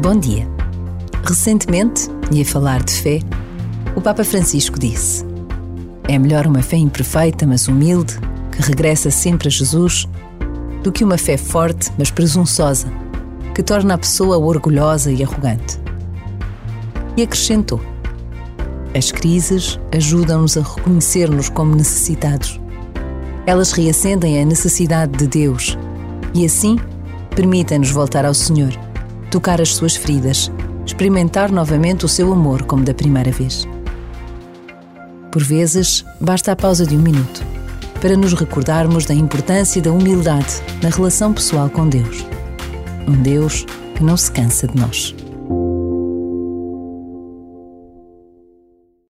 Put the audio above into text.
Bom dia. Recentemente, e a falar de fé, o Papa Francisco disse: É melhor uma fé imperfeita, mas humilde, que regressa sempre a Jesus, do que uma fé forte, mas presunçosa, que torna a pessoa orgulhosa e arrogante. E acrescentou: As crises ajudam-nos a reconhecer-nos como necessitados. Elas reacendem a necessidade de Deus e assim permitem-nos voltar ao Senhor tocar as suas feridas, experimentar novamente o seu amor como da primeira vez. Por vezes, basta a pausa de um minuto para nos recordarmos da importância da humildade na relação pessoal com Deus. Um Deus que não se cansa de nós.